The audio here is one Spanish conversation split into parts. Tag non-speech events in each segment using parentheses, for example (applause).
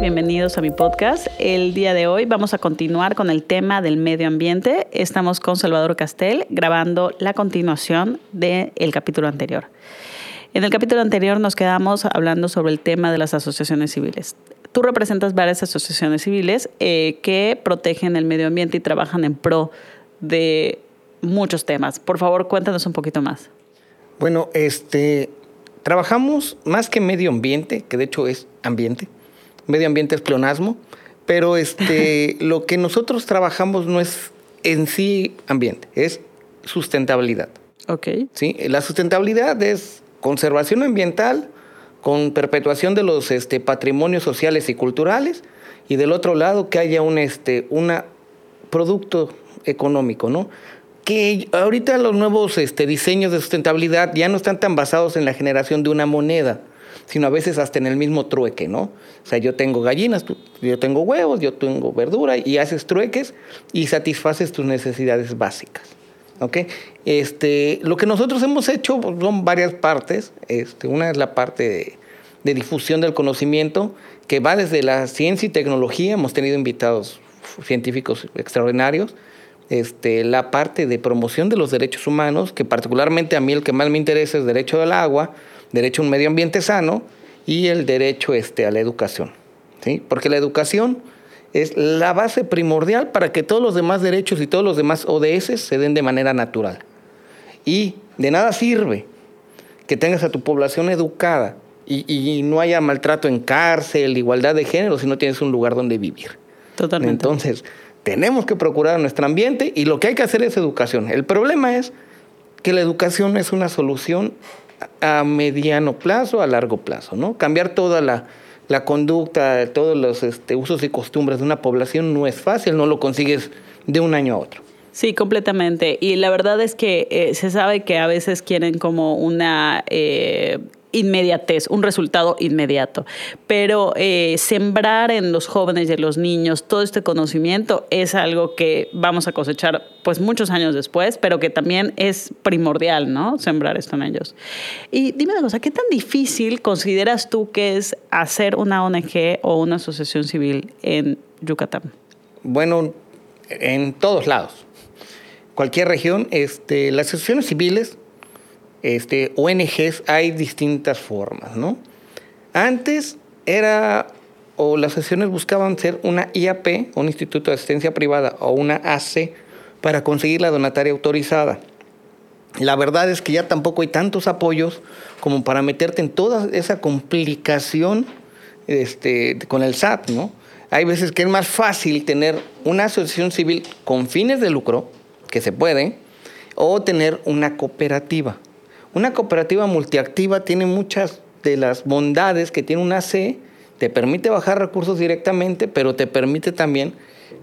Bienvenidos a mi podcast. El día de hoy vamos a continuar con el tema del medio ambiente. Estamos con Salvador Castel grabando la continuación del capítulo anterior. En el capítulo anterior nos quedamos hablando sobre el tema de las asociaciones civiles. Tú representas varias asociaciones civiles eh, que protegen el medio ambiente y trabajan en pro de muchos temas. Por favor, cuéntanos un poquito más. Bueno, este, trabajamos más que medio ambiente, que de hecho es ambiente medio ambiente es pleonasmo, pero este, (laughs) lo que nosotros trabajamos no es en sí ambiente, es sustentabilidad. Ok. ¿Sí? La sustentabilidad es conservación ambiental con perpetuación de los este, patrimonios sociales y culturales y del otro lado que haya un este, una producto económico, ¿no? Que ahorita los nuevos este, diseños de sustentabilidad ya no están tan basados en la generación de una moneda, sino a veces hasta en el mismo trueque, ¿no? O sea, yo tengo gallinas, yo tengo huevos, yo tengo verdura y haces trueques y satisfaces tus necesidades básicas. ¿Ok? Este, lo que nosotros hemos hecho pues, son varias partes. Este, una es la parte de, de difusión del conocimiento, que va desde la ciencia y tecnología. Hemos tenido invitados científicos extraordinarios. Este, la parte de promoción de los derechos humanos, que particularmente a mí el que más me interesa es derecho del agua, derecho a un medio ambiente sano y el derecho este, a la educación. ¿sí? Porque la educación es la base primordial para que todos los demás derechos y todos los demás ODS se den de manera natural. Y de nada sirve que tengas a tu población educada y, y, no haya maltrato en cárcel, igualdad de género, si no tienes un lugar donde vivir. Totalmente. Entonces, tenemos que procurar nuestro ambiente y lo que hay que hacer es educación. El problema es que la educación es una solución a mediano plazo, a largo plazo, ¿no? Cambiar toda la, la conducta, todos los este, usos y costumbres de una población no es fácil, no lo consigues de un año a otro. Sí, completamente. Y la verdad es que eh, se sabe que a veces quieren como una eh, inmediatez, un resultado inmediato. Pero eh, sembrar en los jóvenes y en los niños todo este conocimiento es algo que vamos a cosechar pues muchos años después, pero que también es primordial, ¿no? Sembrar esto en ellos. Y dime una cosa, ¿qué tan difícil consideras tú que es hacer una ONG o una asociación civil en Yucatán? Bueno, en todos lados. Cualquier región, este, las asociaciones civiles este, ONGs hay distintas formas, ¿no? Antes era, o las sesiones buscaban ser una IAP, un Instituto de Asistencia Privada, o una AC, para conseguir la donataria autorizada. La verdad es que ya tampoco hay tantos apoyos como para meterte en toda esa complicación este, con el SAT, ¿no? Hay veces que es más fácil tener una asociación civil con fines de lucro, que se puede, o tener una cooperativa. Una cooperativa multiactiva tiene muchas de las bondades que tiene una C, te permite bajar recursos directamente, pero te permite también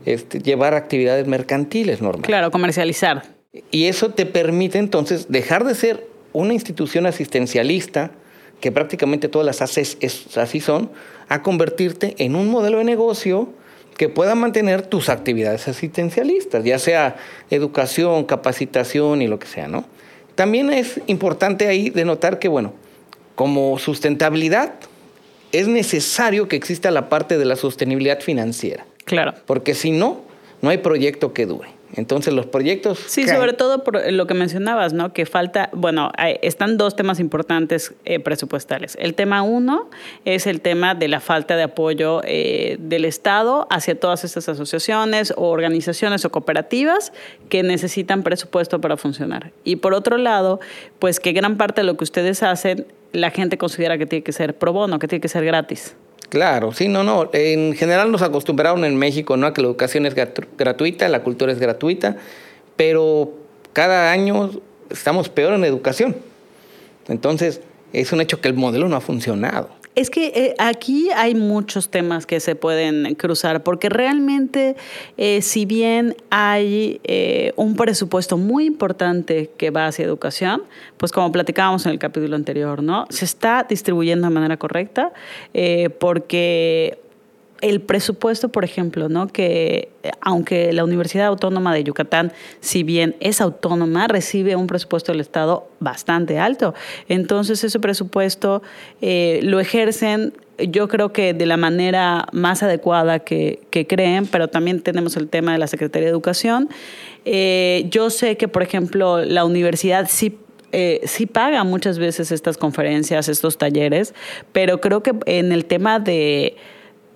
este, llevar actividades mercantiles normales. Claro, comercializar. Y eso te permite entonces dejar de ser una institución asistencialista, que prácticamente todas las ACES así son, a convertirte en un modelo de negocio que pueda mantener tus actividades asistencialistas, ya sea educación, capacitación y lo que sea, ¿no? También es importante ahí denotar que, bueno, como sustentabilidad, es necesario que exista la parte de la sostenibilidad financiera. Claro. Porque si no, no hay proyecto que dure. Entonces los proyectos... Sí, sobre todo por lo que mencionabas, ¿no? Que falta, bueno, están dos temas importantes eh, presupuestales. El tema uno es el tema de la falta de apoyo eh, del Estado hacia todas estas asociaciones o organizaciones o cooperativas que necesitan presupuesto para funcionar. Y por otro lado, pues que gran parte de lo que ustedes hacen, la gente considera que tiene que ser pro bono, que tiene que ser gratis. Claro, sí, no, no. En general nos acostumbraron en México, ¿no? A que la educación es gratuita, la cultura es gratuita, pero cada año estamos peor en educación. Entonces, es un hecho que el modelo no ha funcionado. Es que eh, aquí hay muchos temas que se pueden cruzar, porque realmente, eh, si bien hay eh, un presupuesto muy importante que va hacia educación, pues como platicábamos en el capítulo anterior, ¿no? Se está distribuyendo de manera correcta, porque el presupuesto, por ejemplo, ¿no? que eh, aunque la Universidad Autónoma de Yucatán, si bien es autónoma, recibe un presupuesto del Estado bastante alto. Entonces ese presupuesto eh, lo ejercen yo creo que de la manera más adecuada que, creen, pero también tenemos el tema de la Secretaría de Educación. Eh, yo sé que, por ejemplo, la universidad sí sí paga muchas veces estas conferencias, estos talleres, pero creo que en el tema de,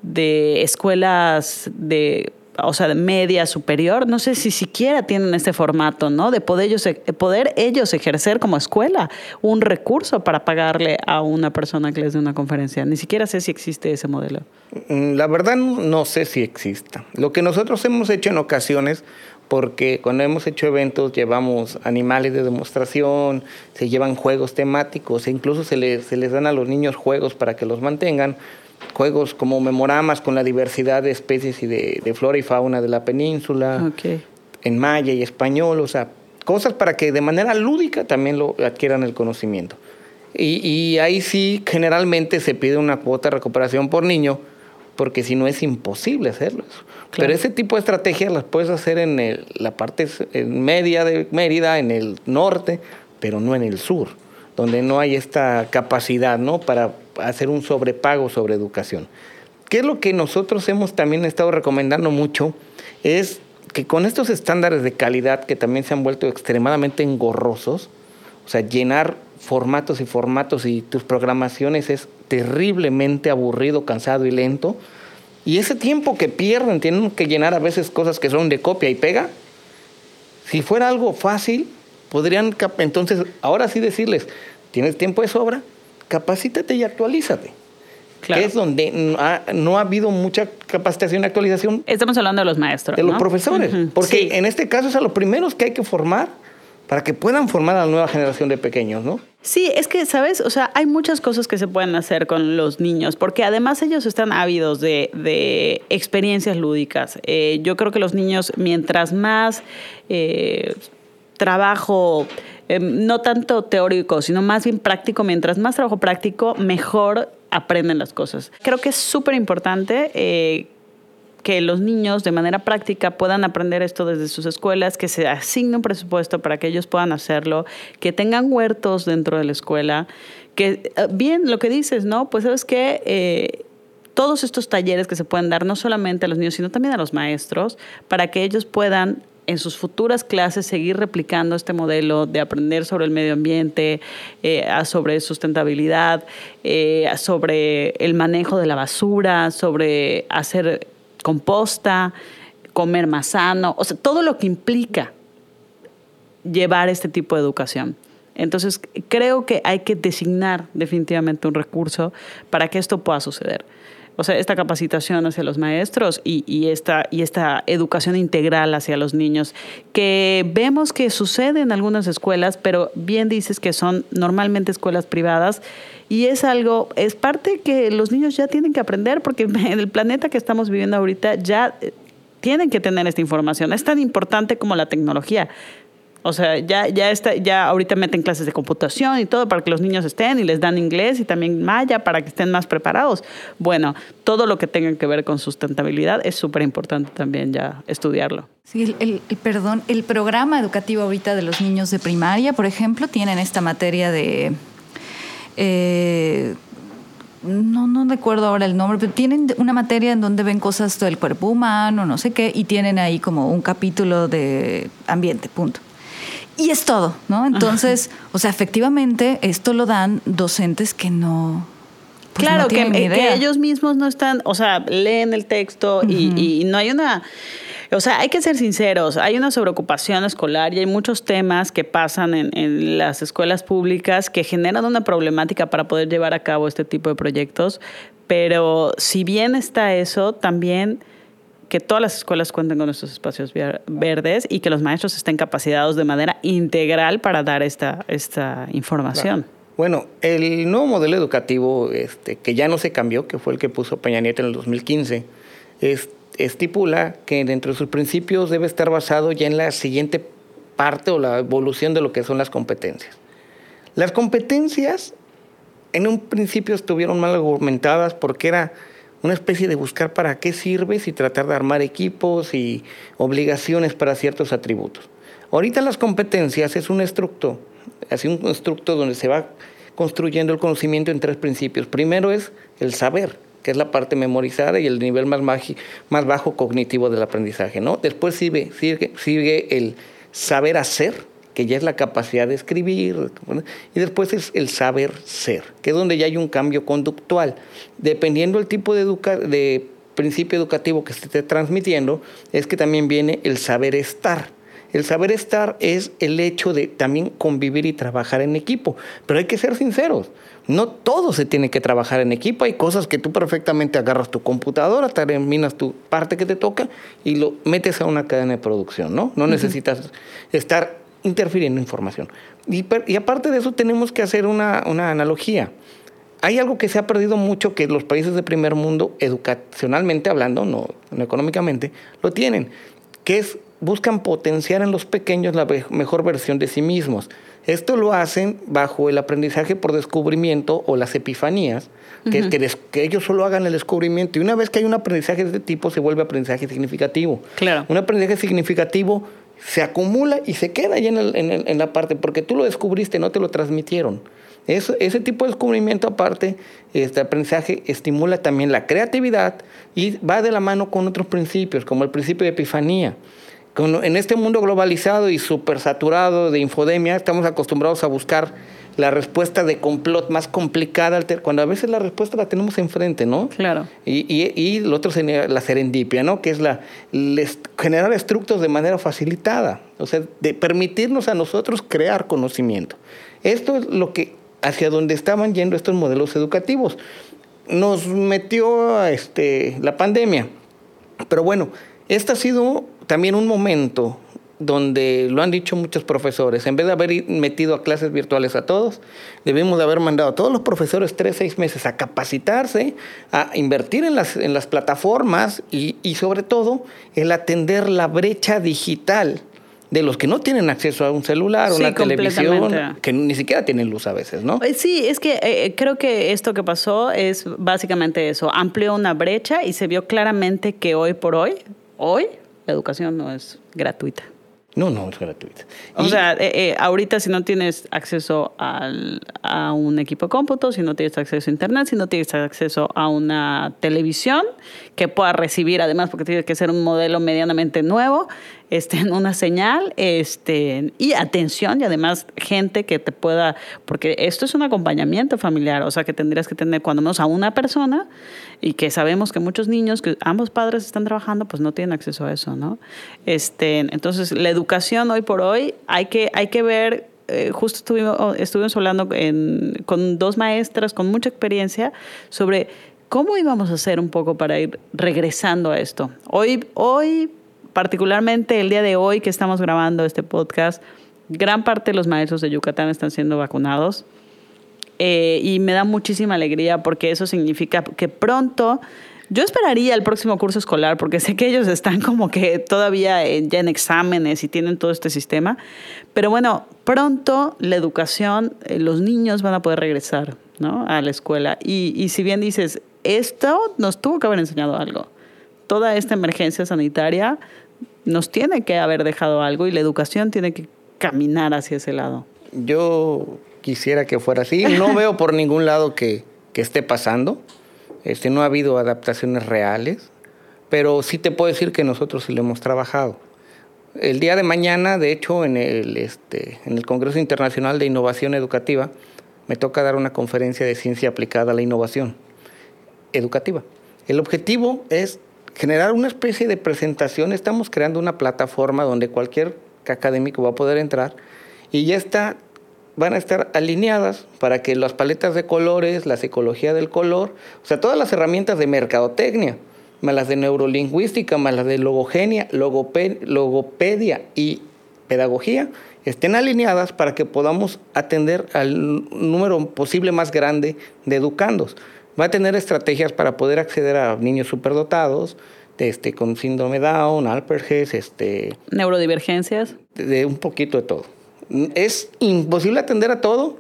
de escuelas de o sea, de media superior, no sé si siquiera tienen este formato, ¿no? De poder ellos, poder ellos ejercer como escuela un recurso para pagarle a una persona que les dé una conferencia. Ni siquiera sé si existe ese modelo. Mm, la verdad no sé si exista. Lo que nosotros hemos hecho en ocasiones, porque cuando hemos hecho eventos llevamos animales de demostración, se llevan juegos temáticos, e incluso se les, se les dan a los niños juegos para que los mantengan juegos como memoramas con la diversidad de especies y de, flora y fauna de la península, en maya y español, o sea, cosas para que de manera lúdica también lo adquieran el conocimiento. Y, ahí sí, generalmente se pide una cuota de recuperación por niño, porque si no es imposible hacerlo. Pero ese tipo de estrategias las puedes hacer en la parte media de Mérida, en el norte, pero no en el sur, donde no hay esta capacidad ¿no? para hacer un sobrepago sobre educación. ¿Qué es lo que nosotros hemos también estado recomendando mucho? Es que con estos estándares de calidad que también se han vuelto extremadamente engorrosos, o sea, llenar formatos y formatos y tus programaciones es terriblemente aburrido, cansado y lento. Y ese tiempo que pierden, tienen que llenar a veces cosas que son de copia y pega. Si fuera algo fácil, podrían entonces ahora sí decirles, tienes tiempo de sobra, capacítate y actualízate. Que es donde no ha, habido mucha capacitación y actualización. Estamos hablando de los maestros. De los profesores. Porque en este caso es a los primeros que hay que formar para que puedan formar a la nueva generación de pequeños, ¿no? Sí, es que, ¿sabes? O sea, hay muchas cosas que se pueden hacer con los niños, porque además ellos están ávidos de, experiencias lúdicas. Eh, yo creo que los niños, mientras más eh, trabajo Em, no tanto teórico, sino más bien práctico. Mientras más trabajo práctico, mejor aprenden las cosas. Creo que es súper importante eh, que los niños de manera práctica puedan aprender esto desde sus escuelas, que se asigne un presupuesto para que ellos puedan hacerlo, que tengan huertos dentro de la escuela, que eh, bien lo que dices, ¿no? Pues sabes que eh, todos estos talleres que se pueden dar no solamente a los niños, sino también a los maestros, para que ellos puedan en sus futuras clases seguir replicando este modelo de aprender sobre el medio ambiente, eh, sobre sustentabilidad, eh, sobre el manejo de la basura, sobre hacer composta, comer más sano, o sea, todo lo que implica llevar este tipo de educación. Entonces, creo que hay que designar definitivamente un recurso para que esto pueda suceder o sea, esta capacitación hacia los maestros y, esta, y esta educación integral hacia los niños, que vemos que sucede en algunas escuelas, pero bien dices que son normalmente escuelas privadas y es algo, es parte que los niños ya tienen que aprender porque (laughs) en el planeta que estamos viviendo ahorita ya eh, tienen que tener esta información. Es tan importante como la tecnología. O sea, ya, ya, está, ya ahorita meten clases de computación y todo para que los niños estén y les dan inglés y también maya para que estén más preparados. Bueno, todo lo que tenga que ver con sustentabilidad es súper importante también ya estudiarlo. Sí, el, perdón, el programa educativo ahorita de los niños de primaria, por ejemplo, tienen esta materia de... Eh, no, no recuerdo ahora el nombre, pero tienen una materia en donde ven cosas del cuerpo humano, no sé qué, y tienen ahí como un capítulo de ambiente, punto y es todo, ¿no? Entonces, o sea, efectivamente, esto lo dan docentes que no. Pues, claro, que, que, ellos mismos no están, o sea, leen el texto y, no hay una. O sea, hay que ser sinceros, hay una sobreocupación escolar y hay muchos temas que pasan en, en, las escuelas públicas que generan una problemática para poder llevar a cabo este tipo de proyectos, pero si bien está eso, también que todas las escuelas cuenten con estos espacios verdes y que los maestros estén capacitados de manera integral para dar esta, esta información. Bueno, el nuevo modelo educativo este, que ya no se cambió, que fue el que puso Peña Nieto en el 2015, es, estipula que dentro de sus principios debe estar basado ya en la siguiente parte o la evolución de lo que son las competencias. Las competencias en un principio estuvieron mal argumentadas porque era una especie de buscar para qué sirves y tratar de armar equipos y obligaciones para ciertos atributos. Ahorita las competencias es un estructo, así un estructo donde se va construyendo el conocimiento en tres principios. Primero es el saber, que es la parte memorizada y el nivel más, bajo cognitivo del aprendizaje. ¿no? Después sigue el saber hacer, que ya es la capacidad de escribir, y después es el saber ser, que es donde ya hay un cambio conductual. Dependiendo del tipo de, de principio educativo que se esté transmitiendo, es que también viene el saber estar el saber estar es el hecho de también convivir y trabajar en equipo. Pero hay que ser sinceros. No todo se tiene que trabajar en equipo. Hay cosas que tú perfectamente agarras tu computadora, terminas tu parte que te toca y lo metes a una cadena de producción, ¿no? No necesitas estar interfiriendo información. Y, aparte de eso tenemos que hacer una, una analogía. Hay algo que se ha perdido mucho que los países de primer mundo, educacionalmente hablando, no, no económicamente, lo tienen, que es buscan potenciar en los pequeños la mejor versión de sí mismos. Esto lo hacen bajo el aprendizaje por descubrimiento o las epifanías, que que, ellos solo hagan el descubrimiento. Y una vez que hay un aprendizaje de este tipo, se vuelve aprendizaje significativo. Claro. Un aprendizaje significativo se acumula y se queda ahí en, en, la parte, porque tú lo descubriste, no te lo transmitieron. Eso, ese tipo de descubrimiento aparte, este aprendizaje estimula también la creatividad y va de la mano con otros principios, como el principio de epifanía en este mundo globalizado y súper saturado de infodemia, estamos acostumbrados a buscar la respuesta de complot más complicada, cuando a veces la respuesta la tenemos enfrente, ¿no? Claro. Y, y, y lo otro sería la serendipia, ¿no? Que es la, generar estructos de manera facilitada, o sea, de permitirnos a nosotros crear conocimiento. Esto es lo que, hacia donde estaban yendo estos modelos educativos. Nos metió este, la pandemia, pero bueno, esta ha sido también un momento donde lo han dicho muchos profesores, en vez de haber metido a clases virtuales a todos, debemos de haber mandado a todos los profesores tres, seis meses a capacitarse, a invertir en las, en las plataformas y, y sobre todo el atender la brecha digital de los que no tienen acceso a un celular o una televisión, que ni siquiera tienen luz a veces, ¿no? Eh, sí, es que eh, creo que esto que pasó es básicamente eso, amplió una brecha y se vio claramente que hoy por hoy, hoy, la educación no es gratuita. No, no es gratuita. O sea, eh, eh, ahorita si no tienes acceso al, a un equipo de cómputo, si no tienes acceso a internet, si no tienes acceso a una televisión que pueda recibir, además porque tiene que ser un modelo medianamente nuevo, este, una señal, este, y atención, y además gente que te pueda, porque esto es un acompañamiento familiar, o sea que tendrías que tener cuando menos a una persona, y que sabemos que muchos niños, que ambos padres están trabajando, pues no tienen acceso a eso, ¿no? Este, entonces, la educación hoy por hoy, hay que, hay que ver eh, justo estuvimos, estuvimos hablando con dos maestras con mucha experiencia sobre cómo íbamos a hacer un poco para ir regresando a esto. Hoy, hoy particularmente el día de hoy que estamos grabando este podcast, gran parte de los maestros de Yucatán están siendo vacunados. Eh, y me da muchísima alegría porque eso significa que pronto, yo esperaría el próximo curso escolar porque sé que ellos están como que todavía ya en exámenes y tienen todo este sistema, pero bueno, pronto la educación, eh, los niños van a poder regresar ¿no? a la escuela y si bien dices, esto nos tuvo que haber enseñado algo toda esta emergencia sanitaria nos tiene que haber dejado algo y la educación tiene que caminar hacia ese lado. Yo quisiera que fuera así. No (laughs) veo por ningún lado que, esté pasando. Este, no ha habido adaptaciones reales, pero sí te puedo decir que nosotros sí lo hemos trabajado. El día de mañana, de hecho, en el, este, en el Congreso Internacional de Innovación Educativa, me toca dar una conferencia de ciencia aplicada a la innovación educativa. El objetivo es generar una especie de presentación. Estamos creando una plataforma donde cualquier académico va a poder entrar y ya está, van a estar alineadas para que las paletas de colores, la psicología del color, o sea, todas las herramientas de mercadotecnia, más las de neurolingüística, más las de logogenia, logopedia y pedagogía, estén alineadas para que podamos atender al número posible más grande de educandos va a tener estrategias para poder acceder a niños superdotados, este, con síndrome Down, Alperges, este... Neurodivergencias. De, un poquito de todo. Es imposible atender a todo,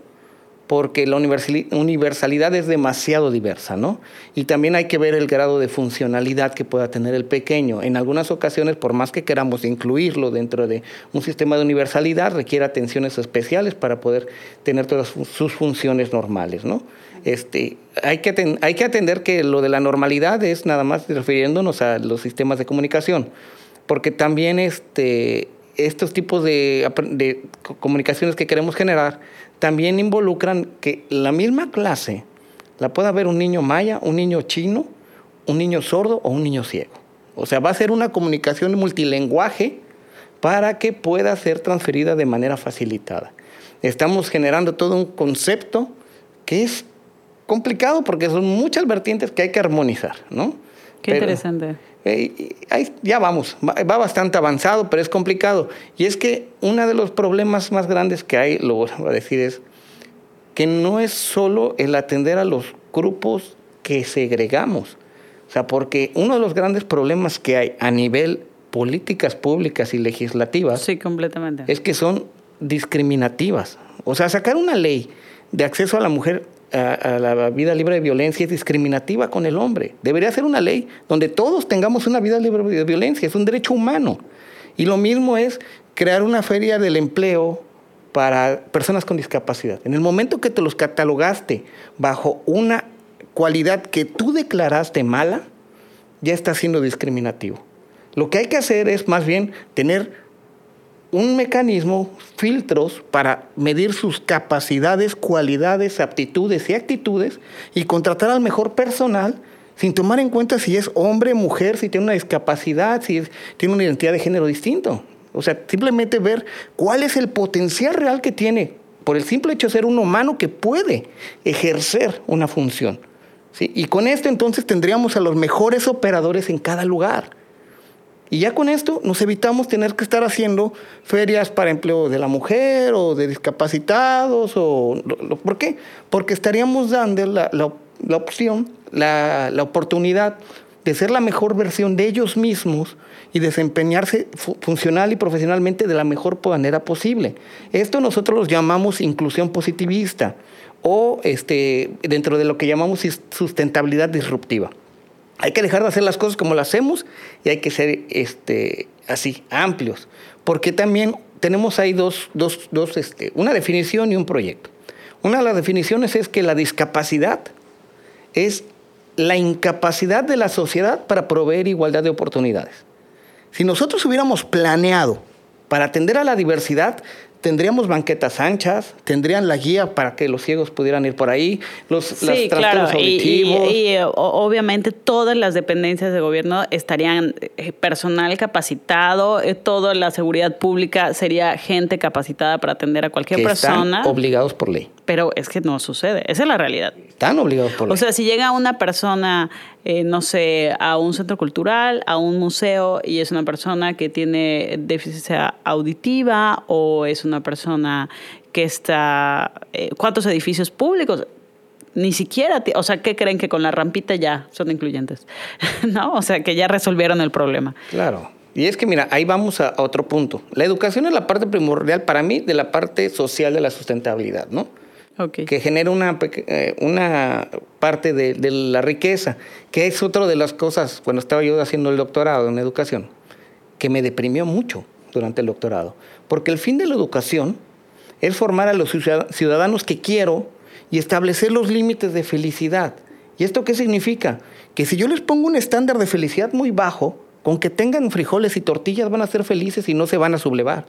porque la universalidad es demasiado diversa, ¿no? Y también hay que ver el grado de funcionalidad que pueda tener el pequeño. En algunas ocasiones, por más que queramos incluirlo dentro de un sistema de universalidad, requiere atenciones especiales para poder tener todas sus funciones normales, ¿no? Este, hay, que hay que atender que lo de la normalidad es nada más refiriéndonos a los sistemas de comunicación, porque también este, estos tipos de, de comunicaciones que queremos generar también involucran que la misma clase la pueda ver un niño maya, un niño chino, un niño sordo o un niño ciego. O sea, va a ser una comunicación multilenguaje para que pueda ser transferida de manera facilitada. Estamos generando todo un concepto que es complicado porque son muchas vertientes que hay que armonizar, ¿no? Qué interesante. Eh, ya vamos, va, bastante avanzado, pero es complicado. Y es que uno de los problemas más grandes que hay, lo voy a decir, es que no es solo el atender a los grupos que segregamos. O sea, porque uno de los grandes problemas que hay a nivel políticas públicas y legislativas sí, completamente. es que son discriminativas. O sea, sacar una ley de acceso a la mujer a, la vida libre de violencia es discriminativa con el hombre. Debería ser una ley donde todos tengamos una vida libre de violencia, es un derecho humano. Y lo mismo es crear una feria del empleo para personas con discapacidad. En el momento que te los catalogaste bajo una cualidad que tú declaraste mala, ya está siendo discriminativo. Lo que hay que hacer es más bien tener un mecanismo, filtros para medir sus capacidades, cualidades, aptitudes y actitudes y contratar al mejor personal sin tomar en cuenta si es hombre, mujer, si tiene una discapacidad, si tiene una identidad de género distinto. O sea, simplemente ver cuál es el potencial real que tiene por el simple hecho de ser un humano que puede ejercer una función. ¿sí? Y con esto entonces tendríamos a los mejores operadores en cada lugar. Y ya con esto nos evitamos tener que estar haciendo ferias para empleo de la mujer o de discapacitados. O, ¿Por qué? Porque estaríamos dando la, opción, la, la, oportunidad de ser la mejor versión de ellos mismos y desempeñarse funcional y profesionalmente de la mejor manera posible. Esto nosotros lo llamamos inclusión positivista o este, dentro de lo que llamamos sustentabilidad disruptiva. Hay que dejar de hacer las cosas como las hacemos y hay que ser este, así, amplios. Porque también tenemos ahí dos, dos, dos este, una definición y un proyecto. Una de las definiciones es que la discapacidad es la incapacidad de la sociedad para proveer igualdad de oportunidades. Si nosotros hubiéramos planeado para atender a la diversidad, tendríamos banquetas anchas, tendrían la guía para que los ciegos pudieran ir por ahí, los sí, claro. auditivos. Y, eh, obviamente todas las dependencias de gobierno estarían eh, personal capacitado, eh, toda la seguridad pública sería gente capacitada para atender a cualquier persona. Están obligados por ley. Pero es que no sucede, esa es la realidad. Están obligados por ley. O sea, si llega una persona, no sé, a un centro cultural, a un museo y es una persona que tiene deficiencia auditiva o es una una persona que está... Eh, ¿Cuántos edificios públicos? Ni siquiera, o sea, ¿qué creen que con la rampita ya son incluyentes? (laughs) ¿No? O sea, que ya resolvieron el problema. Claro. Y es que, mira, ahí vamos a, otro punto. La educación es la parte primordial para mí de la parte social de la sustentabilidad, ¿no? Que genera una, eh, una parte de, de, la riqueza, que es otra de las cosas, cuando estaba yo haciendo el doctorado en educación, que me deprimió mucho durante el doctorado. Porque el fin de la educación es formar a los ciudadanos que quiero y establecer los límites de felicidad. ¿Y esto qué significa? Que si yo les pongo un estándar de felicidad muy bajo, con que tengan frijoles y tortillas van a ser felices y no se van a sublevar.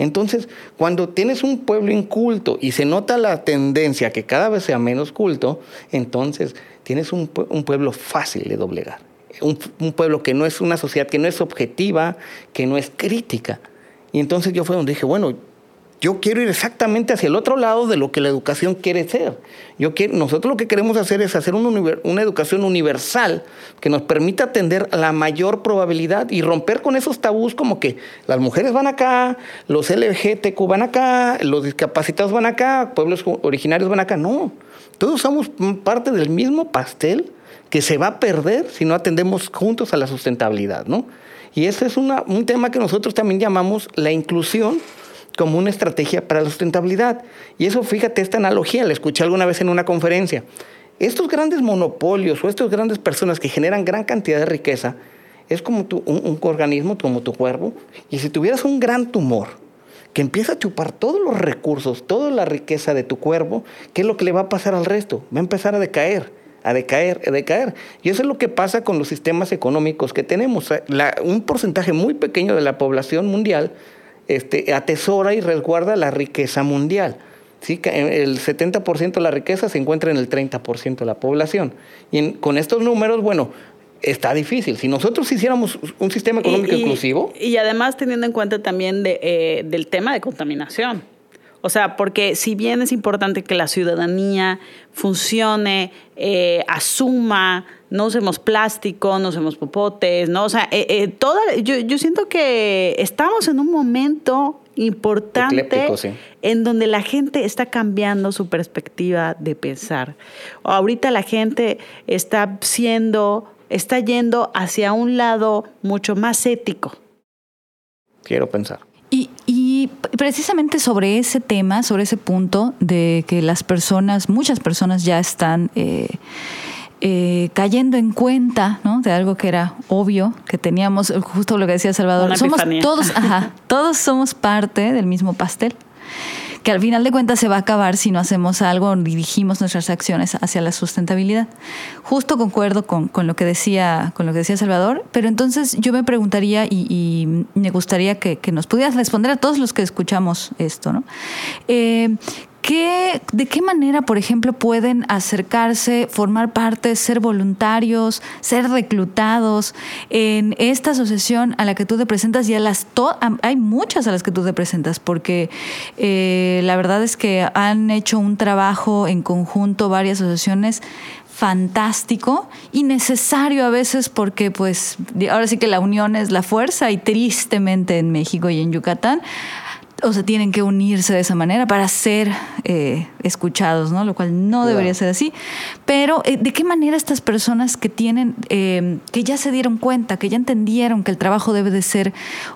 Entonces, cuando tienes un pueblo inculto y se nota la tendencia que cada vez sea menos culto, entonces tienes un, un pueblo fácil de doblegar un, pueblo que no es una sociedad que no es objetiva, que no es crítica. Y entonces yo fue donde dije, bueno, yo quiero ir exactamente hacia el otro lado de lo que la educación quiere ser. Yo nosotros lo que queremos hacer es hacer una, educación universal que nos permita atender la mayor probabilidad y romper con esos tabús como que las mujeres van acá, los LGTQ van acá, los discapacitados van acá, pueblos originarios van acá. No, todos somos parte del mismo pastel que se va a perder si no atendemos juntos a la sustentabilidad, ¿no? Y ese es un tema que nosotros también llamamos la inclusión como una estrategia para la sustentabilidad. Y eso, fíjate, esta analogía la escuché alguna vez en una conferencia. Estos grandes monopolios o estas grandes personas que generan gran cantidad de riqueza, es como un, organismo, como tu cuerpo, y si tuvieras un gran tumor, que empieza a chupar todos los recursos, toda la riqueza de tu cuerpo, ¿qué es lo que le va a pasar al resto? Va a empezar a decaer, a decaer, a decaer. Y eso es lo que pasa con los sistemas económicos que tenemos. un porcentaje muy pequeño de la población mundial este, atesora y resguarda la riqueza mundial. ¿sí? El 70% de la riqueza se encuentra en el 30% de la población. Y con estos números, bueno, está difícil. Si nosotros hiciéramos un sistema económico inclusivo. Y además teniendo en cuenta también de, eh, del tema de contaminación. O sea, porque si bien es importante que la ciudadanía funcione, eh, asuma, no usemos plástico, no usemos popotes, ¿no? O sea, eh, toda, yo, yo siento que estamos en un momento importante en donde la gente está cambiando su perspectiva de pensar. Ahorita la gente está siendo está yendo hacia un lado mucho más ético. Quiero pensar. Y, precisamente sobre ese tema, sobre ese punto de que las personas, muchas personas ya están eh, eh, cayendo en cuenta ¿no? de algo que era obvio, que teníamos, justo lo que decía Salvador, somos todos, (laughs) ajá, todos somos parte del mismo pastel que al final de cuentas se va a acabar si no hacemos algo o dirigimos nuestras acciones hacia la sustentabilidad. Justo concuerdo con, lo, que decía, con lo que decía Salvador, pero entonces yo me preguntaría y, me gustaría que, nos pudieras responder a todos los que escuchamos esto, ¿no? Eh, ¿De qué manera, por ejemplo, pueden acercarse, formar parte, ser voluntarios, ser reclutados en esta asociación a la que tú te presentas y a las hay muchas a las que tú te presentas porque eh, la verdad es que han hecho un trabajo en conjunto varias asociaciones fantástico y necesario a veces porque pues ahora sí que la unión es la fuerza y tristemente en México y en Yucatán o sea, tienen que unirse de esa manera para ser eh, escuchados, ¿no? Lo cual no debería ser así. Pero, eh, ¿de qué manera estas personas que tienen, eh, que ya se dieron cuenta, que ya entendieron que el trabajo debe de ser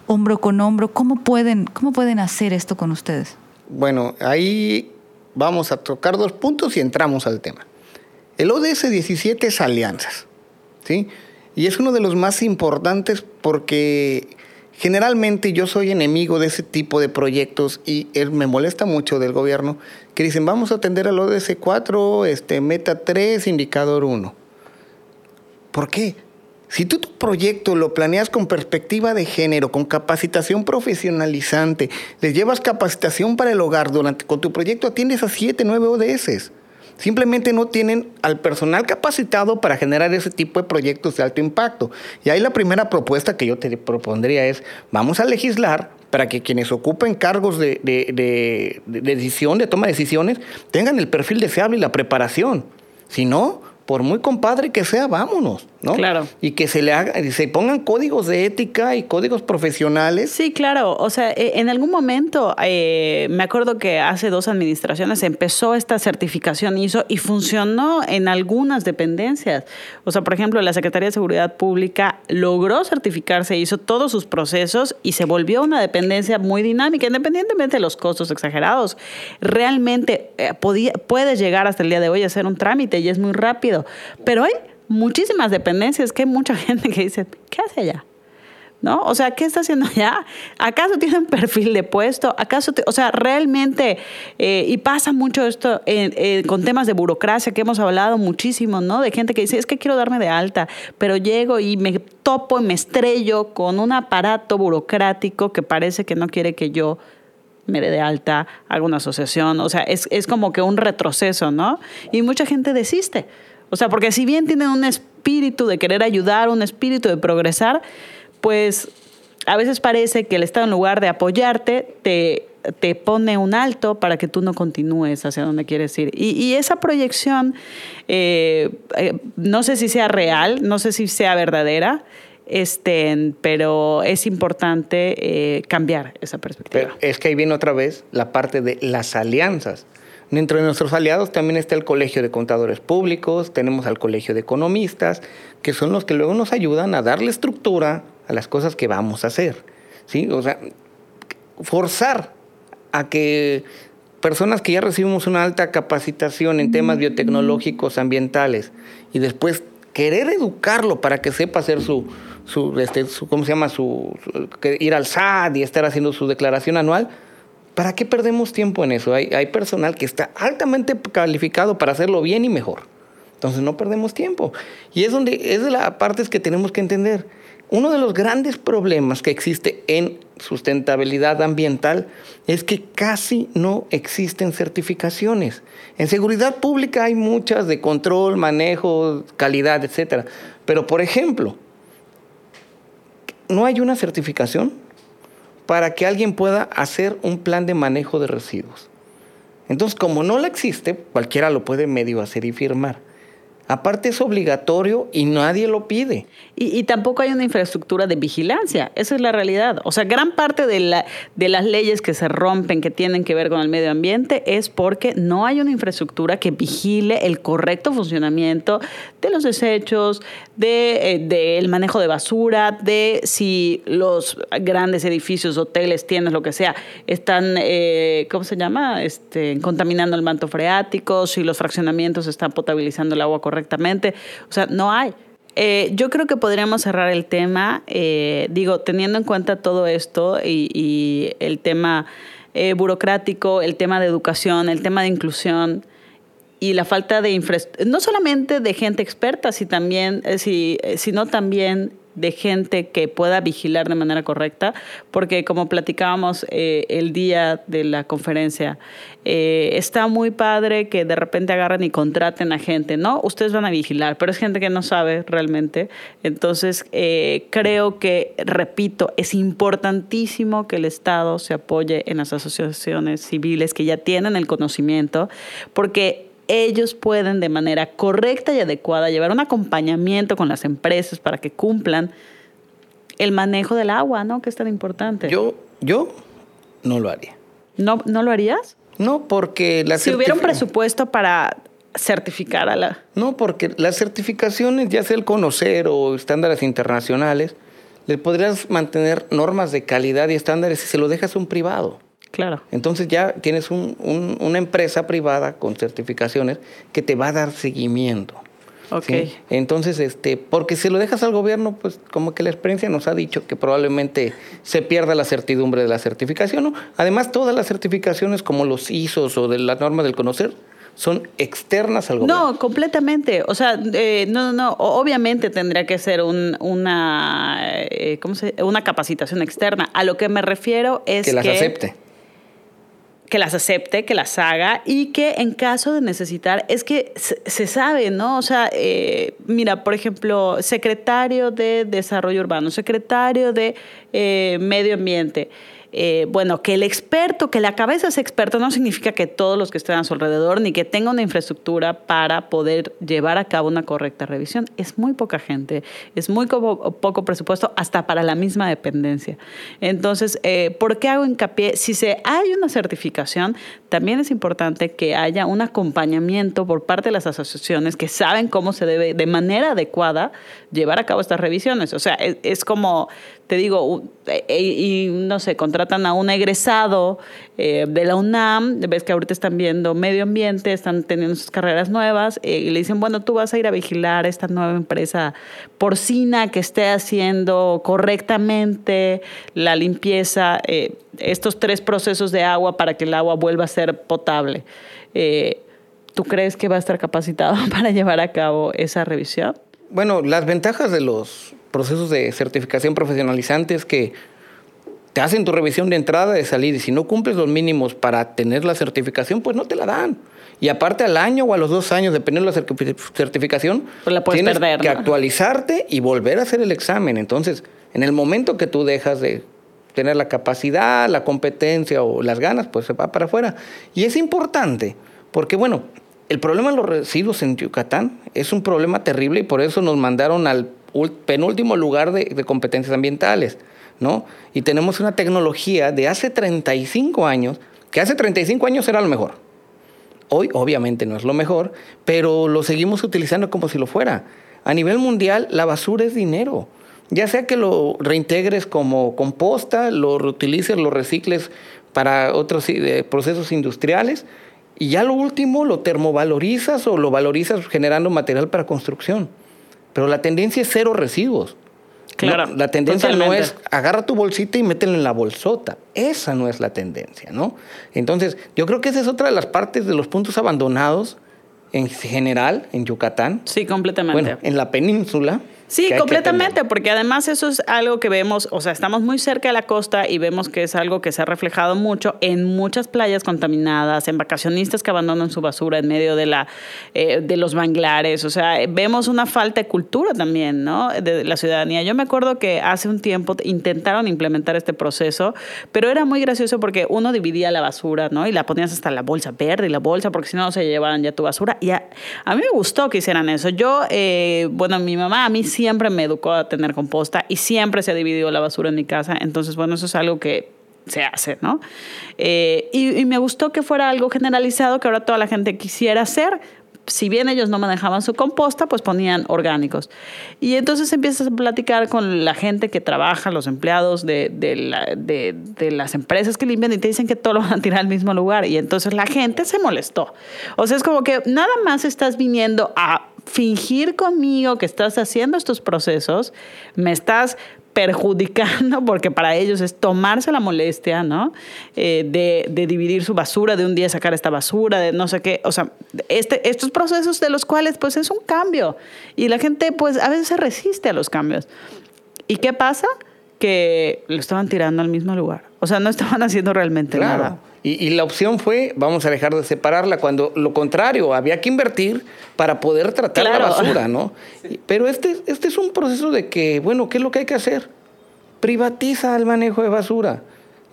hombro con hombro, cómo pueden, cómo pueden hacer esto con ustedes? Bueno, ahí vamos a tocar dos puntos y entramos al tema. El ODS 17 es alianzas, ¿sí? Y es uno de los más importantes porque Generalmente yo soy enemigo de ese tipo de proyectos y él me molesta mucho del gobierno que dicen vamos a atender al ODS 4, este, meta 3, indicador 1. ¿Por qué? Si tú tu proyecto lo planeas con perspectiva de género, con capacitación profesionalizante, les llevas capacitación para el hogar, durante, con tu proyecto atiendes a 7, 9 ODS. Simplemente no tienen al personal capacitado para generar ese tipo de proyectos de alto impacto. Y ahí la primera propuesta que yo te propondría es, vamos a legislar para que quienes ocupen cargos de, de decisión, de toma de decisiones, tengan el perfil deseable y la preparación. Si no, por muy compadre que sea, vámonos, ¿no? Claro. Y que se le haga, se pongan códigos de ética y códigos profesionales. Sí, claro. O sea, e, en algún momento, eh, me acuerdo que hace dos administraciones empezó esta certificación ISO y funcionó en algunas dependencias. O sea, por ejemplo, la Secretaría de Seguridad Pública logró certificarse, hizo todos sus procesos y se volvió una dependencia muy dinámica, independientemente de los costos exagerados. Realmente eh, podía, puede llegar hasta el día de hoy a hacer un trámite y es muy rápido pero hay muchísimas dependencias que hay mucha (laughs) gente que dice, ¿qué hace allá? ¿No? O sea, ¿qué está haciendo allá? ¿Acaso tiene un perfil de puesto? ¿Acaso, o sea, realmente, eh, y pasa mucho esto con temas de burocracia que hemos hablado muchísimo, ¿no? De gente que dice, es que quiero darme de alta, pero llego y me topo y me estrello con un aparato burocrático que parece que no quiere que yo me dé de alta, haga una asociación, o sea, es, es como que un retroceso, ¿no? Y mucha gente desiste. O sea, porque si bien tienen un espíritu de querer ayudar, un espíritu de progresar, pues a veces parece que el Estado en lugar de apoyarte, te, te pone un alto para que tú no continúes hacia donde quieres ir. Y, esa proyección, eh, eh, no sé si sea real, no sé si sea verdadera, este, pero es importante eh, cambiar esa perspectiva. es que ahí viene otra vez la parte de las alianzas. Dentro de nuestros aliados también está el Colegio de Contadores Públicos, tenemos al Colegio de Economistas, que son los que luego nos ayudan a darle estructura a las cosas que vamos a hacer. ¿sí? O sea, forzar a que personas que ya recibimos una alta capacitación en temas biotecnológicos ambientales y después querer educarlo para que sepa hacer su, su, este, ¿cómo se llama? Su, ir al SAT y estar haciendo su declaración anual, ¿para qué perdemos tiempo en eso? Hay, personal que está altamente calificado para hacerlo bien y mejor. Entonces no perdemos tiempo. Y es donde es de las partes que tenemos que entender. Uno de los grandes problemas que existe en sustentabilidad ambiental es que casi no existen certificaciones. En seguridad pública hay muchas de control, manejo, calidad, etc. Pero, por ejemplo, no hay una certificación para que alguien pueda hacer un plan de manejo de residuos. Entonces, como no la existe, cualquiera lo puede medio hacer y firmar. Aparte es obligatorio y nadie lo pide. Y, tampoco hay una infraestructura de vigilancia, esa es la realidad. O sea, gran parte de, la, de las leyes que se rompen, que tienen que ver con el medio ambiente, es porque no hay una infraestructura que vigile el correcto funcionamiento de los desechos, del de, eh, manejo de basura, de si los grandes edificios, hoteles, tiendas, lo que sea, están, eh, ¿cómo se llama? Este, contaminando el manto freático, si los fraccionamientos están potabilizando el agua correctamente. O sea, no hay. Eh, yo creo que podríamos cerrar el tema, eh, digo, teniendo en cuenta todo esto y, el tema eh, burocrático, el tema de educación, el tema de inclusión y la falta de infraestructura, no solamente de gente experta, también, si, sino también de gente que pueda vigilar de manera correcta, porque como platicábamos eh, el día de la conferencia, eh, está muy padre que de repente agarren y contraten a gente, ¿no? Ustedes van a vigilar, pero es gente que no sabe realmente. Entonces, eh, creo que, repito, es importantísimo que el Estado se apoye en las asociaciones civiles que ya tienen el conocimiento, porque ellos pueden de manera correcta y adecuada llevar un acompañamiento con las empresas para que cumplan el manejo del agua, ¿no? Que es tan importante. Yo, yo no lo haría. ¿No, ¿No lo harías? No, porque la Si hubiera un presupuesto para certificar a la... No, porque las certificaciones, ya sea el conocer o estándares internacionales, le podrías mantener normas de calidad y estándares si se lo dejas a un privado. Claro. Entonces ya tienes una empresa privada con certificaciones que te va a dar seguimiento. Ok. Entonces, este, porque si lo dejas al gobierno, pues como que la experiencia nos ha dicho que probablemente se pierda la certidumbre de la certificación. ¿no? Además, todas las certificaciones como los ISOs o de la norma del conocer son externas al gobierno. No, completamente. O sea, eh, no, no, no. Obviamente tendría que ser una, eh, ¿cómo se, una capacitación externa. A lo que me refiero es que las acepte que las acepte, que las haga y que en caso de necesitar, es que se, sabe, ¿no? O sea, eh, mira, por ejemplo, secretario de Desarrollo Urbano, secretario de eh, Medio Ambiente. Eh, bueno, que el experto, que la cabeza es experto, no significa que todos los que estén a su alrededor ni que tenga una infraestructura para poder llevar a cabo una correcta revisión. Es muy poca gente, es muy poco presupuesto hasta para la misma dependencia. Entonces, eh, ¿por qué hago hincapié? Si se hay una certificación, también es importante que haya un acompañamiento por parte de las asociaciones que saben cómo se debe de manera adecuada llevar a cabo estas revisiones. O sea, es, como, te digo, e, e, y, no sé, contratan a un egresado eh, de la UNAM, ves que ahorita están viendo medio ambiente, están teniendo sus carreras nuevas, eh, y le dicen, bueno, tú vas a ir a vigilar esta nueva empresa porcina que esté haciendo correctamente la limpieza. Eh, estos tres procesos de agua para que el agua vuelva a ser potable. ¿Tú crees que va a estar capacitado (laughs) para llevar a cabo esa revisión? Bueno, las ventajas de los procesos de certificación profesionalizante es que te hacen tu revisión de entrada, de salida, y si no cumples los mínimos para tener la certificación, pues no te la dan. Y aparte al año o a los dos años, dependiendo de la certificación, pues la tienes que actualizarte y volver a hacer el examen. Entonces, en el momento que tú dejas de tener la capacidad, la competencia o las ganas, pues se va para afuera. Y es importante, porque bueno, el problema de los residuos en Yucatán es un problema terrible y por eso nos mandaron al penúltimo lugar de, competencias ambientales, ¿no? Y tenemos una tecnología de hace 35 años, que hace 35 años era lo mejor. Hoy obviamente no es lo mejor, pero lo seguimos utilizando como si lo fuera. A nivel mundial, la basura es dinero ya sea que lo reintegres como composta, lo reutilices, lo recicles para otros eh, procesos industriales. Y ya lo último lo termovalorizas o lo valorizas generando material para construcción. Pero la tendencia es cero residuos. Claro. la tendencia no es agarra tu bolsita y métela en la bolsota. Esa no es la tendencia, ¿no? Entonces, yo creo que esa es otra de las partes de los puntos abandonados en general en Yucatán. Sí, completamente. Bueno, en la península. Sí, completamente, porque además eso es algo que vemos, o sea, estamos muy cerca de la costa y vemos que es algo que se ha reflejado mucho en muchas playas contaminadas, en vacacionistas que abandonan su basura en medio de, la, eh, de los manglares, o sea, vemos una falta de cultura también, ¿no? De la ciudadanía. Yo me acuerdo que hace un tiempo intentaron implementar este proceso, pero era muy gracioso porque uno dividía la basura, ¿no? Y la ponías hasta la bolsa verde y la bolsa, porque si no, no se llevaban ya tu basura. Y a, a mí me gustó que hicieran eso. Yo, eh, bueno, mi mamá a mí siempre me educó a tener composta y siempre se ha dividido la basura en mi casa. Entonces, bueno, eso es algo que se hace, ¿no? Eh, y, y me gustó que fuera algo generalizado que ahora toda la gente quisiera hacer. Si bien ellos no manejaban su composta, pues ponían orgánicos. Y entonces empiezas a platicar con la gente que trabaja, los empleados de, de, la- de- de las empresas que limpian y te dicen que todo lo van a tirar al mismo lugar. Y entonces la gente se molestó. O sea, es como que nada más estás viniendo a fingir conmigo que estás haciendo estos procesos, me estás perjudicando, porque para ellos es tomarse la molestia, ¿no? Eh, de, dividir su basura, de un día sacar esta basura, de no sé qué. O sea, este, estos procesos de los cuales, pues, es un cambio. Y la gente, pues, a veces se resiste a los cambios. ¿Y qué pasa? Que lo estaban tirando al mismo lugar. O sea, no estaban (laughs) haciendo realmente Claro. nada. Y, y la opción fue, vamos a dejar de separarla, cuando lo contrario, había que invertir para poder tratar Claro. la basura, ¿no? (laughs) Pero este, este es un proceso de que, bueno, ¿qué es lo que hay que hacer? Privatiza el manejo de basura.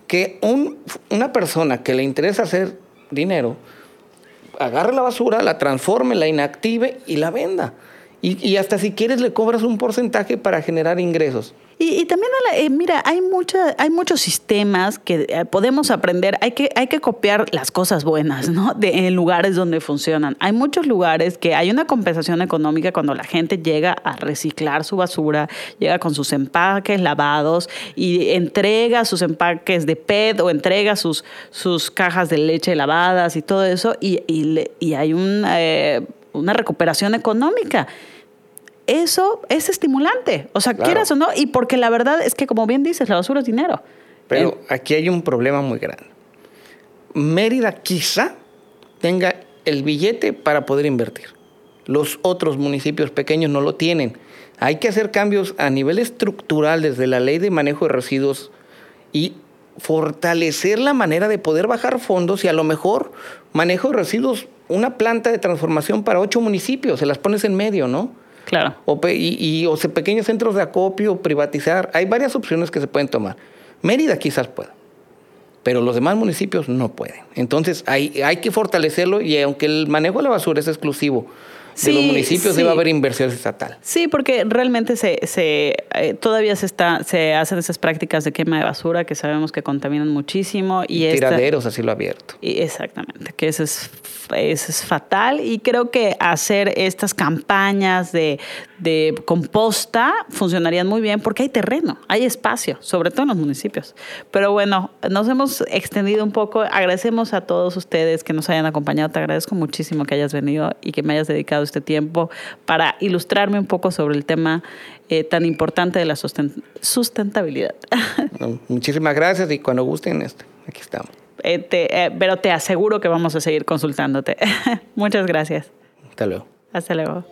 Que un- una persona que le interesa hacer dinero, agarre la basura, la transforme, la inactive y la venda. Y, y hasta si quieres le cobras un porcentaje para generar ingresos. Y, también, la- eh, mira, hay, mucha, hay muchos sistemas que eh, podemos aprender. Hay que, hay que copiar las cosas buenas, ¿no? De, en lugares donde funcionan. Hay muchos lugares que hay una compensación económica cuando la gente llega a reciclar su basura, llega con sus empaques lavados y entrega sus empaques de PET o entrega sus, sus cajas de leche lavadas y todo eso. Y, y hay un, eh, una recuperación económica eso es estimulante. O sea, Claro. quieras o no, y porque la verdad es que, como bien dices, la basura es dinero. Pero Eh, aquí hay un problema muy grande. Mérida quizá tenga el billete para poder invertir. Los otros municipios pequeños no lo tienen. Hay que hacer cambios a nivel estructural desde la ley de manejo de residuos y fortalecer la manera de poder bajar fondos y a lo mejor manejo de residuos, una planta de transformación para ocho municipios, se las pones en medio, ¿no? claro. O, y, y- o sea, pequeños centros de acopio, privatizar. Hay varias opciones que se pueden tomar. Mérida quizás pueda, pero los demás municipios no pueden. Entonces hay, hay que fortalecerlo y aunque el manejo de la basura es exclusivo de los Sí, municipios, sí. debe haber inversión estatal. Sí, porque realmente se, se eh, todavía se está, se hacen esas prácticas de quema de basura que sabemos que contaminan muchísimo y esta- Tiraderos a cielo abierto. Y exactamente, que eso es, eso es fatal y creo que hacer estas campañas de, de composta funcionarían muy bien porque hay terreno, hay espacio, sobre todo en los municipios. Pero bueno, nos hemos extendido un poco, agradecemos a todos ustedes que nos hayan acompañado, te agradezco muchísimo que hayas venido y que me hayas dedicado este tiempo para ilustrarme un poco sobre el tema eh, tan importante de la susten- sustentabilidad. (laughs) Muchísimas gracias y cuando gusten, este, aquí estamos. Eh, te- eh, pero te aseguro que vamos a seguir consultándote. (laughs) Muchas gracias. Hasta luego. Hasta luego.